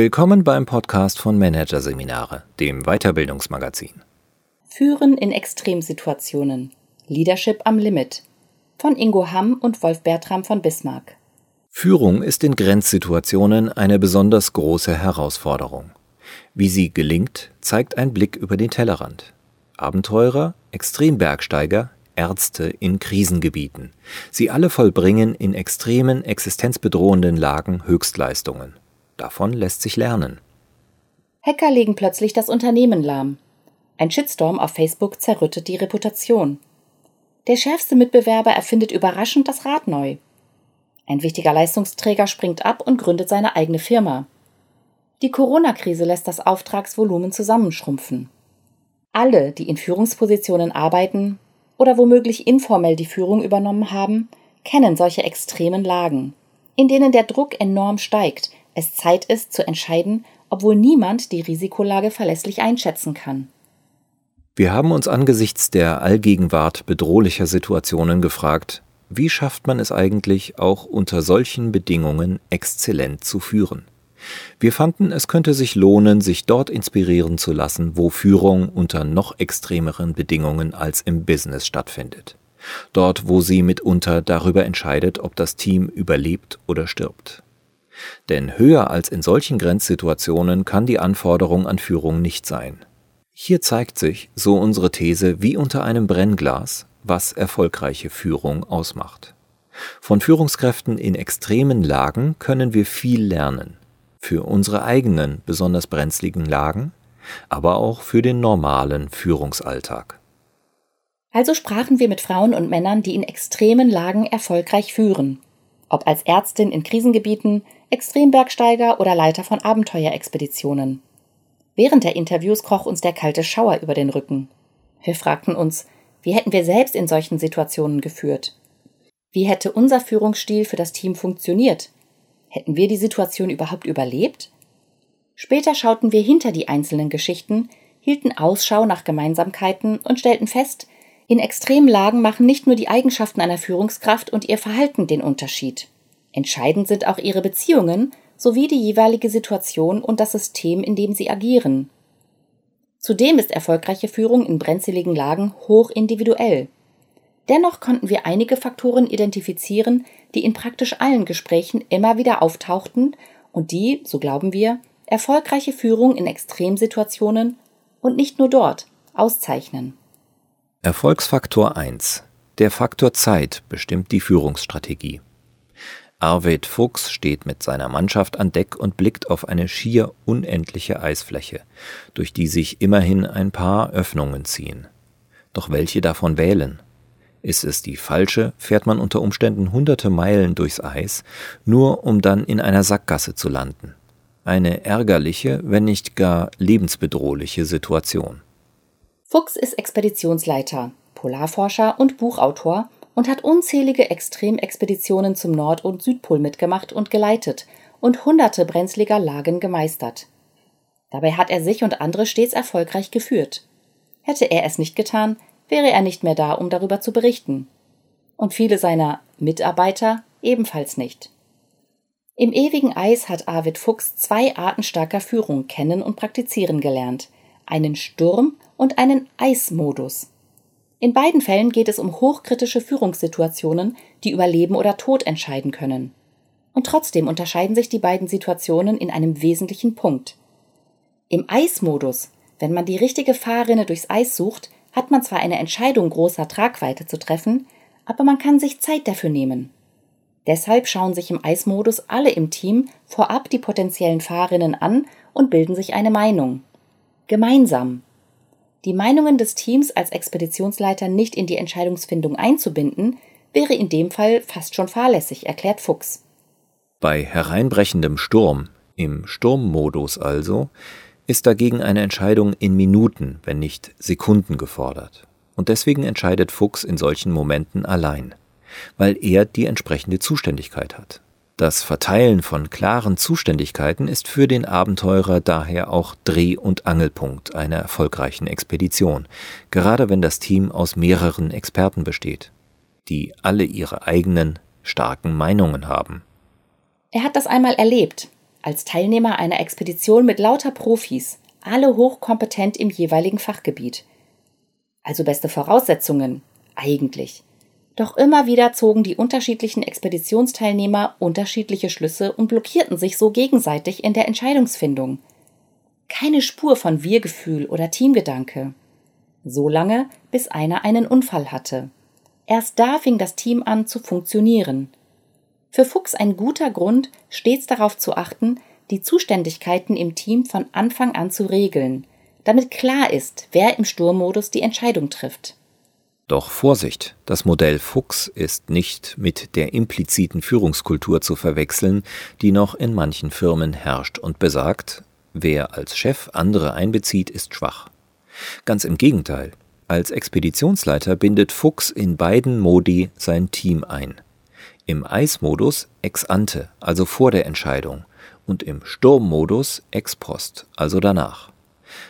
Willkommen beim Podcast von Managerseminare, dem Weiterbildungsmagazin. Führen in Extremsituationen. Leadership am Limit. Von Ingo Hamm und Wolf Bertram von Bismarck. Führung ist in Grenzsituationen eine besonders große Herausforderung. Wie sie gelingt, zeigt ein Blick über den Tellerrand. Abenteurer, Extrembergsteiger, Ärzte in Krisengebieten. Sie alle vollbringen in extremen, existenzbedrohenden Lagen Höchstleistungen. Davon lässt sich lernen. Hacker legen plötzlich das Unternehmen lahm. Ein Shitstorm auf Facebook zerrüttet die Reputation. Der schärfste Mitbewerber erfindet überraschend das Rad neu. Ein wichtiger Leistungsträger springt ab und gründet seine eigene Firma. Die Corona-Krise lässt das Auftragsvolumen zusammenschrumpfen. Alle, die in Führungspositionen arbeiten oder womöglich informell die Führung übernommen haben, kennen solche extremen Lagen, in denen der Druck enorm steigt, es Zeit ist zu entscheiden, obwohl niemand die Risikolage verlässlich einschätzen kann. Wir haben uns angesichts der Allgegenwart bedrohlicher Situationen gefragt, wie schafft man es eigentlich, auch unter solchen Bedingungen exzellent zu führen? Wir fanden, es könnte sich lohnen, sich dort inspirieren zu lassen, wo Führung unter noch extremeren Bedingungen als im Business stattfindet. Dort, wo sie mitunter darüber entscheidet, ob das Team überlebt oder stirbt. Denn höher als in solchen Grenzsituationen kann die Anforderung an Führung nicht sein. Hier zeigt sich, so unsere These, wie unter einem Brennglas, was erfolgreiche Führung ausmacht. Von Führungskräften in extremen Lagen können wir viel lernen. Für unsere eigenen, besonders brenzligen Lagen, aber auch für den normalen Führungsalltag. Also sprachen wir mit Frauen und Männern, die in extremen Lagen erfolgreich führen. Ob als Ärztin in Krisengebieten, Extrembergsteiger oder Leiter von Abenteuerexpeditionen. Während der Interviews kroch uns der kalte Schauer über den Rücken. Wir fragten uns, wie hätten wir selbst in solchen Situationen geführt? Wie hätte unser Führungsstil für das Team funktioniert? Hätten wir die Situation überhaupt überlebt? Später schauten wir hinter die einzelnen Geschichten, hielten Ausschau nach Gemeinsamkeiten und stellten fest, in extremen Lagen machen nicht nur die Eigenschaften einer Führungskraft und ihr Verhalten den Unterschied. Entscheidend sind auch ihre Beziehungen sowie die jeweilige Situation und das System, in dem sie agieren. Zudem ist erfolgreiche Führung in brenzligen Lagen hoch individuell. Dennoch konnten wir einige Faktoren identifizieren, die in praktisch allen Gesprächen immer wieder auftauchten und die, so glauben wir, erfolgreiche Führung in Extremsituationen und nicht nur dort auszeichnen. Erfolgsfaktor 1. Der Faktor Zeit bestimmt die Führungsstrategie. Arvid Fuchs steht mit seiner Mannschaft an Deck und blickt auf eine schier unendliche Eisfläche, durch die sich immerhin ein paar Öffnungen ziehen. Doch welche davon wählen? Ist es die falsche, fährt man unter Umständen hunderte Meilen durchs Eis, nur um dann in einer Sackgasse zu landen. Eine ärgerliche, wenn nicht gar lebensbedrohliche Situation. Fuchs ist Expeditionsleiter, Polarforscher und Buchautor und hat unzählige Extremexpeditionen zum Nord- und Südpol mitgemacht und geleitet und hunderte brenzliger Lagen gemeistert. Dabei hat er sich und andere stets erfolgreich geführt. Hätte er es nicht getan, wäre er nicht mehr da, um darüber zu berichten. Und viele seiner Mitarbeiter ebenfalls nicht. Im ewigen Eis hat Arvid Fuchs zwei Arten starker Führung kennen und praktizieren gelernt, einen Sturm und einen Eismodus. In beiden Fällen geht es um hochkritische Führungssituationen, die über Leben oder Tod entscheiden können. Und trotzdem unterscheiden sich die beiden Situationen in einem wesentlichen Punkt. Im Eismodus, wenn man die richtige Fahrrinne durchs Eis sucht, hat man zwar eine Entscheidung großer Tragweite zu treffen, aber man kann sich Zeit dafür nehmen. Deshalb schauen sich im Eismodus alle im Team vorab die potenziellen Fahrrinnen an und bilden sich eine Meinung. Gemeinsam. Die Meinungen des Teams als Expeditionsleiter nicht in die Entscheidungsfindung einzubinden, wäre in dem Fall fast schon fahrlässig, erklärt Fuchs. Bei hereinbrechendem Sturm, im Sturmmodus also, ist dagegen eine Entscheidung in Minuten, wenn nicht Sekunden gefordert. Und deswegen entscheidet Fuchs in solchen Momenten allein, weil er die entsprechende Zuständigkeit hat. Das Verteilen von klaren Zuständigkeiten ist für den Abenteurer daher auch Dreh- und Angelpunkt einer erfolgreichen Expedition, gerade wenn das Team aus mehreren Experten besteht, die alle ihre eigenen starken Meinungen haben. Er hat das einmal erlebt. als Teilnehmer einer Expedition mit lauter Profis, alle hochkompetent im jeweiligen Fachgebiet. Also beste Voraussetzungen, eigentlich. Doch immer wieder zogen die unterschiedlichen Expeditionsteilnehmer unterschiedliche Schlüsse und blockierten sich so gegenseitig in der Entscheidungsfindung. Keine Spur von Wir-Gefühl oder Teamgedanke. So lange, bis einer einen Unfall hatte. Erst da fing das Team an zu funktionieren. Für Fuchs ein guter Grund, stets darauf zu achten, die Zuständigkeiten im Team von Anfang an zu regeln, damit klar ist, wer im Sturmmodus die Entscheidung trifft. Doch Vorsicht, das Modell Fuchs ist nicht mit der impliziten Führungskultur zu verwechseln, die noch in manchen Firmen herrscht und besagt, wer als Chef andere einbezieht, ist schwach. Ganz im Gegenteil, als Expeditionsleiter bindet Fuchs in beiden Modi sein Team ein. Im Eismodus ex ante, also vor der Entscheidung, und im Sturmmodus ex post, also danach.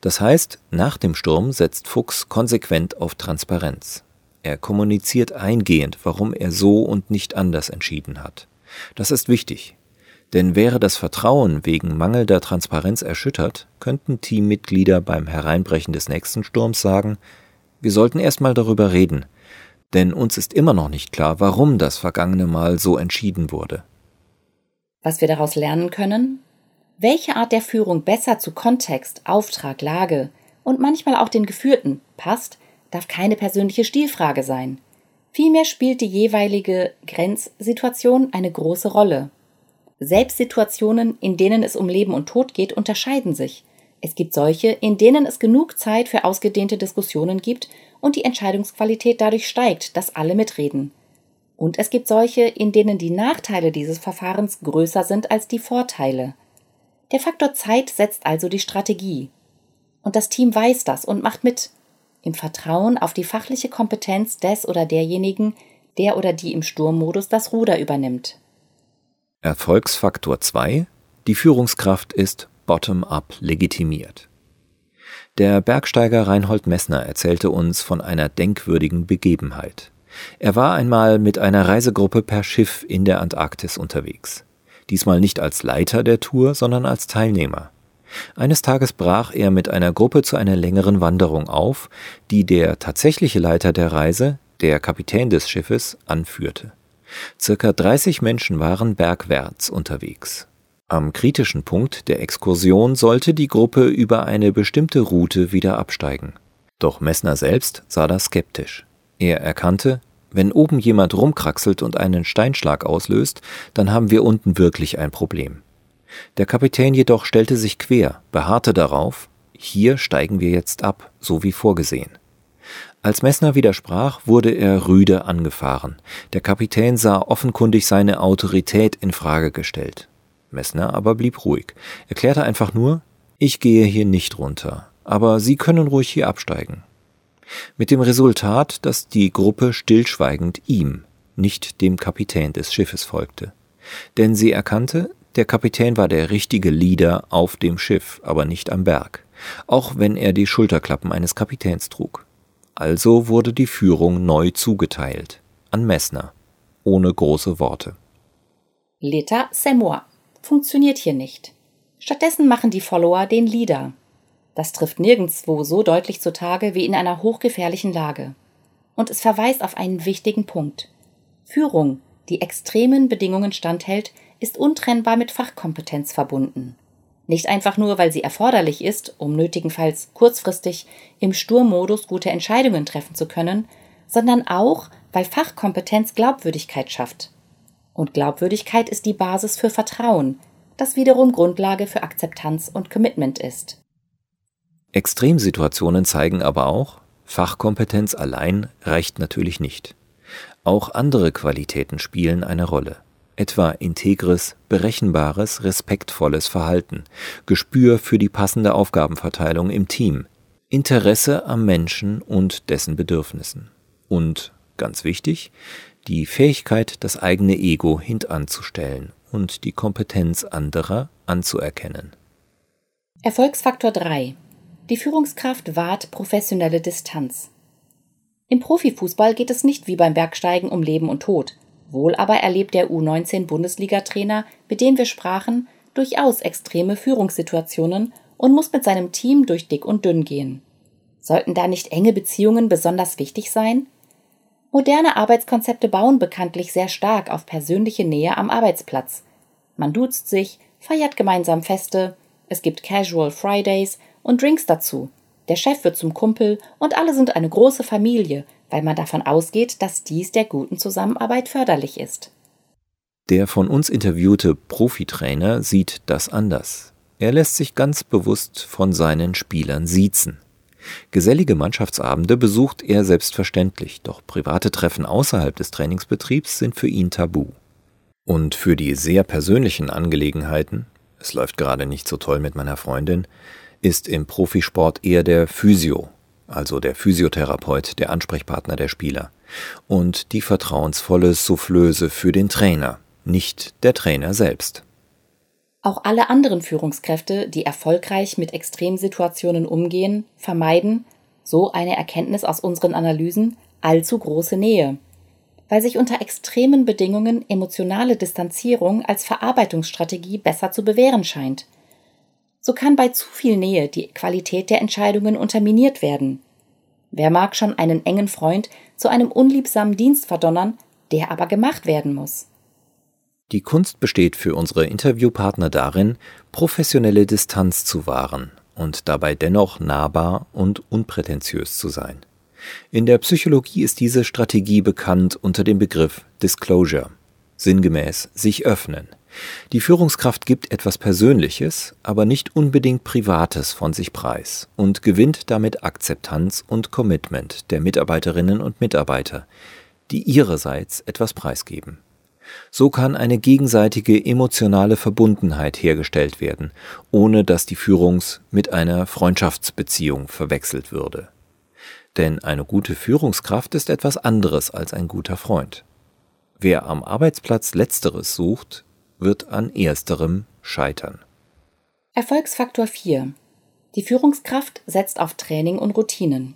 Das heißt, nach dem Sturm setzt Fuchs konsequent auf Transparenz. Er kommuniziert eingehend, warum er so und nicht anders entschieden hat. Das ist wichtig. Denn wäre das Vertrauen wegen mangelnder Transparenz erschüttert, könnten Teammitglieder beim Hereinbrechen des nächsten Sturms sagen, wir sollten erstmal darüber reden, denn uns ist immer noch nicht klar, warum das vergangene Mal so entschieden wurde. Was wir daraus lernen können? Welche Art der Führung besser zu Kontext, Auftrag, Lage und manchmal auch den Geführten passt, darf keine persönliche Stilfrage sein. Vielmehr spielt die jeweilige Grenzsituation eine große Rolle. Selbstsituationen, in denen es um Leben und Tod geht, unterscheiden sich. Es gibt solche, in denen es genug Zeit für ausgedehnte Diskussionen gibt und die Entscheidungsqualität dadurch steigt, dass alle mitreden. Und es gibt solche, in denen die Nachteile dieses Verfahrens größer sind als die Vorteile. Der Faktor Zeit setzt also die Strategie. Und das Team weiß das und macht mit, im Vertrauen auf die fachliche Kompetenz des oder derjenigen, der oder die im Sturmmodus das Ruder übernimmt. Erfolgsfaktor 2. Die Führungskraft ist bottom-up legitimiert. Der Bergsteiger Reinhold Messner erzählte uns von einer denkwürdigen Begebenheit. Er war einmal mit einer Reisegruppe per Schiff in der Antarktis unterwegs diesmal nicht als Leiter der Tour, sondern als Teilnehmer. Eines Tages brach er mit einer Gruppe zu einer längeren Wanderung auf, die der tatsächliche Leiter der Reise, der Kapitän des Schiffes, anführte. Circa 30 Menschen waren bergwärts unterwegs. Am kritischen Punkt der Exkursion sollte die Gruppe über eine bestimmte Route wieder absteigen. Doch Messner selbst sah das skeptisch. Er erkannte, wenn oben jemand rumkraxelt und einen Steinschlag auslöst, dann haben wir unten wirklich ein Problem. Der Kapitän jedoch stellte sich quer, beharrte darauf, hier steigen wir jetzt ab, so wie vorgesehen. Als Messner widersprach, wurde er rüde angefahren. Der Kapitän sah offenkundig seine Autorität in Frage gestellt. Messner aber blieb ruhig, erklärte einfach nur, ich gehe hier nicht runter, aber Sie können ruhig hier absteigen. Mit dem Resultat, dass die Gruppe stillschweigend ihm, nicht dem Kapitän des Schiffes folgte. Denn sie erkannte, der Kapitän war der richtige Leader auf dem Schiff, aber nicht am Berg, auch wenn er die Schulterklappen eines Kapitäns trug. Also wurde die Führung neu zugeteilt, an Messner, ohne große Worte. L'état c'est moi funktioniert hier nicht. Stattdessen machen die Follower den Leader. Das trifft nirgendwo so deutlich zutage wie in einer hochgefährlichen Lage. Und es verweist auf einen wichtigen Punkt. Führung, die extremen Bedingungen standhält, ist untrennbar mit Fachkompetenz verbunden. Nicht einfach nur, weil sie erforderlich ist, um nötigenfalls kurzfristig im Sturmmodus gute Entscheidungen treffen zu können, sondern auch, weil Fachkompetenz Glaubwürdigkeit schafft. Und Glaubwürdigkeit ist die Basis für Vertrauen, das wiederum Grundlage für Akzeptanz und Commitment ist. Extremsituationen zeigen aber auch, Fachkompetenz allein reicht natürlich nicht. Auch andere Qualitäten spielen eine Rolle, etwa integres, berechenbares, respektvolles Verhalten, Gespür für die passende Aufgabenverteilung im Team, Interesse am Menschen und dessen Bedürfnissen und, ganz wichtig, die Fähigkeit, das eigene Ego hintanzustellen und die Kompetenz anderer anzuerkennen. Erfolgsfaktor 3 die Führungskraft wahrt professionelle Distanz. Im Profifußball geht es nicht wie beim Bergsteigen um Leben und Tod. Wohl aber erlebt der U19-Bundesliga-Trainer, mit dem wir sprachen, durchaus extreme Führungssituationen und muss mit seinem Team durch dick und dünn gehen. Sollten da nicht enge Beziehungen besonders wichtig sein? Moderne Arbeitskonzepte bauen bekanntlich sehr stark auf persönliche Nähe am Arbeitsplatz. Man duzt sich, feiert gemeinsam Feste, es gibt Casual Fridays und Drinks dazu. Der Chef wird zum Kumpel und alle sind eine große Familie, weil man davon ausgeht, dass dies der guten Zusammenarbeit förderlich ist. Der von uns interviewte Profitrainer sieht das anders. Er lässt sich ganz bewusst von seinen Spielern siezen. Gesellige Mannschaftsabende besucht er selbstverständlich, doch private Treffen außerhalb des Trainingsbetriebs sind für ihn tabu. Und für die sehr persönlichen Angelegenheiten, es läuft gerade nicht so toll mit meiner Freundin, ist im Profisport eher der Physio, also der Physiotherapeut, der Ansprechpartner der Spieler, und die vertrauensvolle Soufflöse für den Trainer, nicht der Trainer selbst. Auch alle anderen Führungskräfte, die erfolgreich mit Extremsituationen umgehen, vermeiden, so eine Erkenntnis aus unseren Analysen, allzu große Nähe. Weil sich unter extremen Bedingungen emotionale Distanzierung als Verarbeitungsstrategie besser zu bewähren scheint. So kann bei zu viel Nähe die Qualität der Entscheidungen unterminiert werden. Wer mag schon einen engen Freund zu einem unliebsamen Dienst verdonnern, der aber gemacht werden muss? Die Kunst besteht für unsere Interviewpartner darin, professionelle Distanz zu wahren und dabei dennoch nahbar und unprätentiös zu sein. In der Psychologie ist diese Strategie bekannt unter dem Begriff Disclosure, sinngemäß sich öffnen. Die Führungskraft gibt etwas Persönliches, aber nicht unbedingt Privates von sich preis und gewinnt damit Akzeptanz und Commitment der Mitarbeiterinnen und Mitarbeiter, die ihrerseits etwas preisgeben. So kann eine gegenseitige emotionale Verbundenheit hergestellt werden, ohne dass die Führungs- mit einer Freundschaftsbeziehung verwechselt würde. Denn eine gute Führungskraft ist etwas anderes als ein guter Freund. Wer am Arbeitsplatz Letzteres sucht, wird an Ersterem scheitern. Erfolgsfaktor 4. Die Führungskraft setzt auf Training und Routinen.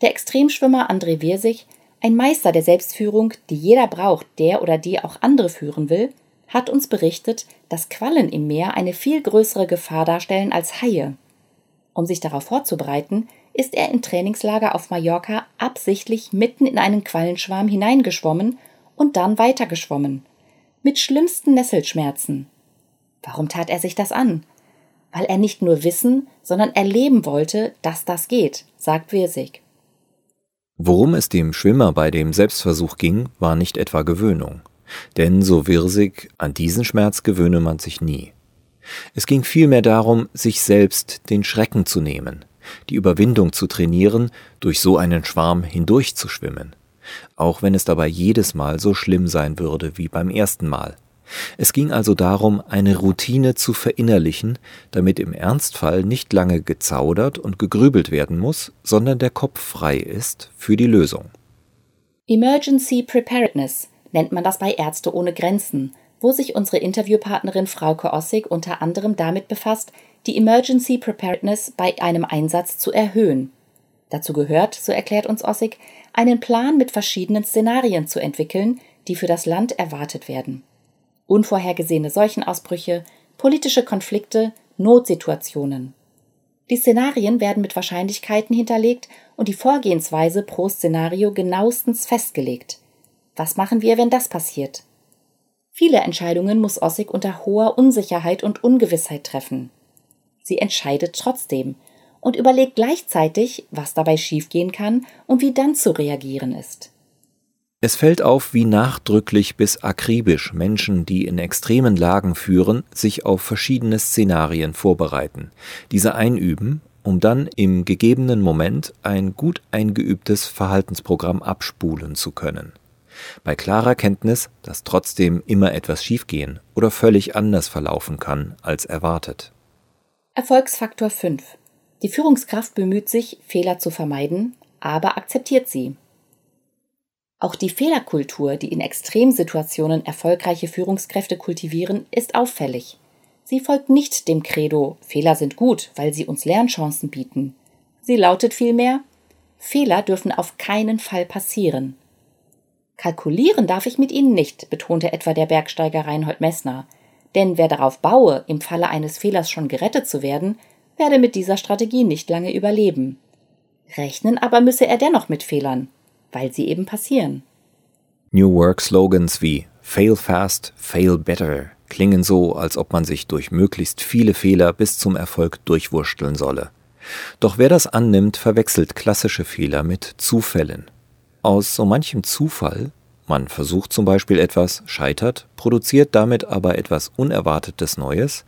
Der Extremschwimmer André Wirsig ein Meister der Selbstführung, die jeder braucht, der oder die auch andere führen will, hat uns berichtet, dass Quallen im Meer eine viel größere Gefahr darstellen als Haie. Um sich darauf vorzubereiten, ist er im Trainingslager auf Mallorca absichtlich mitten in einen Quallenschwarm hineingeschwommen und dann weitergeschwommen. Mit schlimmsten Nesselschmerzen. Warum tat er sich das an? Weil er nicht nur wissen, sondern erleben wollte, dass das geht, sagt Wirsig. Worum es dem Schwimmer bei dem Selbstversuch ging, war nicht etwa Gewöhnung. Denn so wirsig, an diesen Schmerz gewöhne man sich nie. Es ging vielmehr darum, sich selbst den Schrecken zu nehmen, die Überwindung zu trainieren, durch so einen Schwarm hindurchzuschwimmen, auch wenn es dabei jedes Mal so schlimm sein würde wie beim ersten Mal. Es ging also darum, eine Routine zu verinnerlichen, damit im Ernstfall nicht lange gezaudert und gegrübelt werden muss, sondern der Kopf frei ist für die Lösung. Emergency Preparedness nennt man das bei Ärzte ohne Grenzen, wo sich unsere Interviewpartnerin Frauke Ossig unter anderem damit befasst, die Emergency Preparedness bei einem Einsatz zu erhöhen. Dazu gehört, so erklärt uns Ossig, einen Plan mit verschiedenen Szenarien zu entwickeln, die für das Land erwartet werden unvorhergesehene Seuchenausbrüche, politische Konflikte, Notsituationen. Die Szenarien werden mit Wahrscheinlichkeiten hinterlegt und die Vorgehensweise pro Szenario genauestens festgelegt. Was machen wir, wenn das passiert? Viele Entscheidungen muss Ossig unter hoher Unsicherheit und Ungewissheit treffen. Sie entscheidet trotzdem und überlegt gleichzeitig, was dabei schiefgehen kann und wie dann zu reagieren ist. Es fällt auf, wie nachdrücklich bis akribisch Menschen, die in extremen Lagen führen, sich auf verschiedene Szenarien vorbereiten, diese einüben, um dann im gegebenen Moment ein gut eingeübtes Verhaltensprogramm abspulen zu können. Bei klarer Kenntnis, dass trotzdem immer etwas schiefgehen oder völlig anders verlaufen kann als erwartet. Erfolgsfaktor 5. Die Führungskraft bemüht sich, Fehler zu vermeiden, aber akzeptiert sie. Auch die Fehlerkultur, die in Extremsituationen erfolgreiche Führungskräfte kultivieren, ist auffällig. Sie folgt nicht dem Credo Fehler sind gut, weil sie uns Lernchancen bieten. Sie lautet vielmehr Fehler dürfen auf keinen Fall passieren. Kalkulieren darf ich mit ihnen nicht, betonte etwa der Bergsteiger Reinhold Messner. Denn wer darauf baue, im Falle eines Fehlers schon gerettet zu werden, werde mit dieser Strategie nicht lange überleben. Rechnen aber müsse er dennoch mit Fehlern, weil sie eben passieren. New Work Slogans wie Fail fast, fail better klingen so, als ob man sich durch möglichst viele Fehler bis zum Erfolg durchwursteln solle. Doch wer das annimmt, verwechselt klassische Fehler mit Zufällen. Aus so manchem Zufall, man versucht zum Beispiel etwas, scheitert, produziert damit aber etwas Unerwartetes Neues,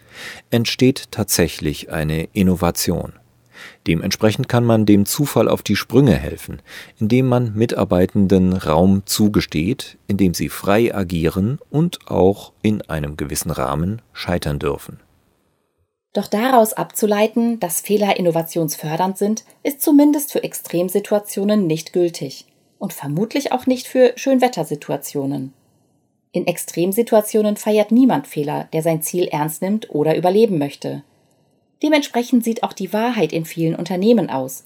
entsteht tatsächlich eine Innovation. Dementsprechend kann man dem Zufall auf die Sprünge helfen, indem man Mitarbeitenden Raum zugesteht, in dem sie frei agieren und auch in einem gewissen Rahmen scheitern dürfen. Doch daraus abzuleiten, dass Fehler innovationsfördernd sind, ist zumindest für Extremsituationen nicht gültig und vermutlich auch nicht für Schönwettersituationen. In Extremsituationen feiert niemand Fehler, der sein Ziel ernst nimmt oder überleben möchte. Dementsprechend sieht auch die Wahrheit in vielen Unternehmen aus.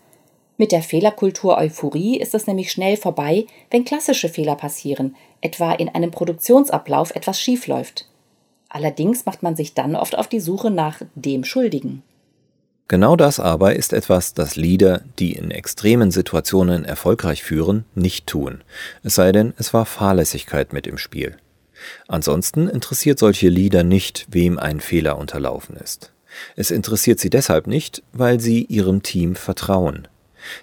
Mit der Fehlerkultur Euphorie ist es nämlich schnell vorbei, wenn klassische Fehler passieren, etwa in einem Produktionsablauf etwas schiefläuft. Allerdings macht man sich dann oft auf die Suche nach dem Schuldigen. Genau das aber ist etwas, das Leader, die in extremen Situationen erfolgreich führen, nicht tun. Es sei denn, es war Fahrlässigkeit mit im Spiel. Ansonsten interessiert solche Leader nicht, wem ein Fehler unterlaufen ist. Es interessiert sie deshalb nicht, weil sie ihrem Team vertrauen.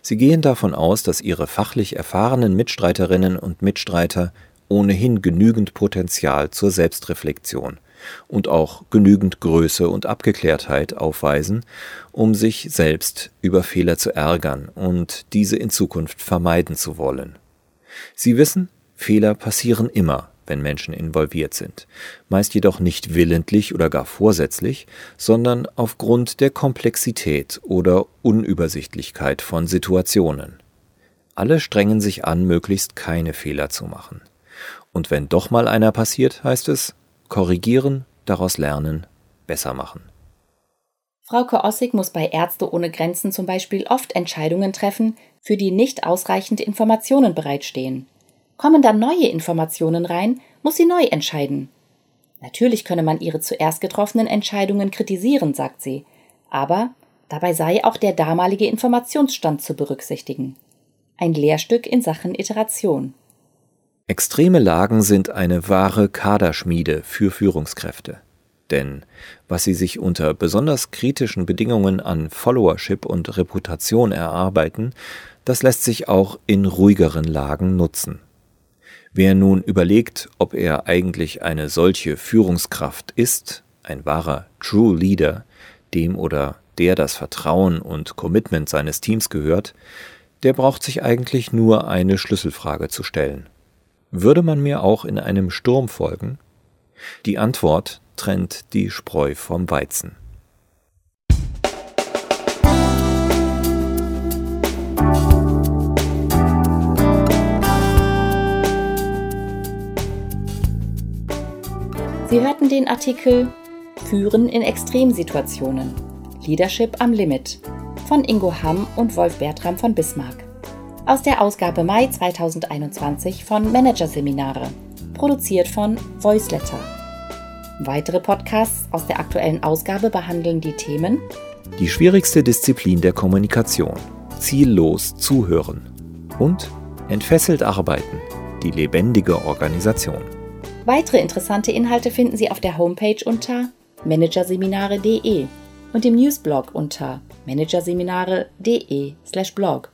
Sie gehen davon aus, dass ihre fachlich erfahrenen Mitstreiterinnen und Mitstreiter ohnehin genügend Potenzial zur Selbstreflexion und auch genügend Größe und Abgeklärtheit aufweisen, um sich selbst über Fehler zu ärgern und diese in Zukunft vermeiden zu wollen. Sie wissen, Fehler passieren immer, wenn Menschen involviert sind, meist jedoch nicht willentlich oder gar vorsätzlich, sondern aufgrund der Komplexität oder Unübersichtlichkeit von Situationen. Alle strengen sich an, möglichst keine Fehler zu machen. Und wenn doch mal einer passiert, heißt es korrigieren, daraus lernen, besser machen. Frauke Ossig muss bei Ärzte ohne Grenzen zum Beispiel oft Entscheidungen treffen, für die nicht ausreichend Informationen bereitstehen. Kommen dann neue Informationen rein, muss sie neu entscheiden. Natürlich könne man ihre zuerst getroffenen Entscheidungen kritisieren, sagt sie, aber dabei sei auch der damalige Informationsstand zu berücksichtigen. Ein Lehrstück in Sachen Iteration. Extreme Lagen sind eine wahre Kaderschmiede für Führungskräfte. Denn was sie sich unter besonders kritischen Bedingungen an Followership und Reputation erarbeiten, das lässt sich auch in ruhigeren Lagen nutzen. Wer nun überlegt, ob er eigentlich eine solche Führungskraft ist, ein wahrer True Leader, dem oder der das Vertrauen und Commitment seines Teams gehört, der braucht sich eigentlich nur eine Schlüsselfrage zu stellen. Würde man mir auch in einem Sturm folgen? Die Antwort trennt die Spreu vom Weizen. Sie hörten den Artikel Führen in Extremsituationen. Leadership am Limit von Ingo Hamm und Wolf Bertram von Bismarck. Aus der Ausgabe Mai 2021 von Managerseminare, produziert von Voiceletter. Weitere Podcasts aus der aktuellen Ausgabe behandeln die Themen Die schwierigste Disziplin der Kommunikation, ziellos zuhören und entfesselt arbeiten, die lebendige Organisation. Weitere interessante Inhalte finden Sie auf der Homepage unter managerseminare.de und im Newsblog unter managerseminare.de/blog.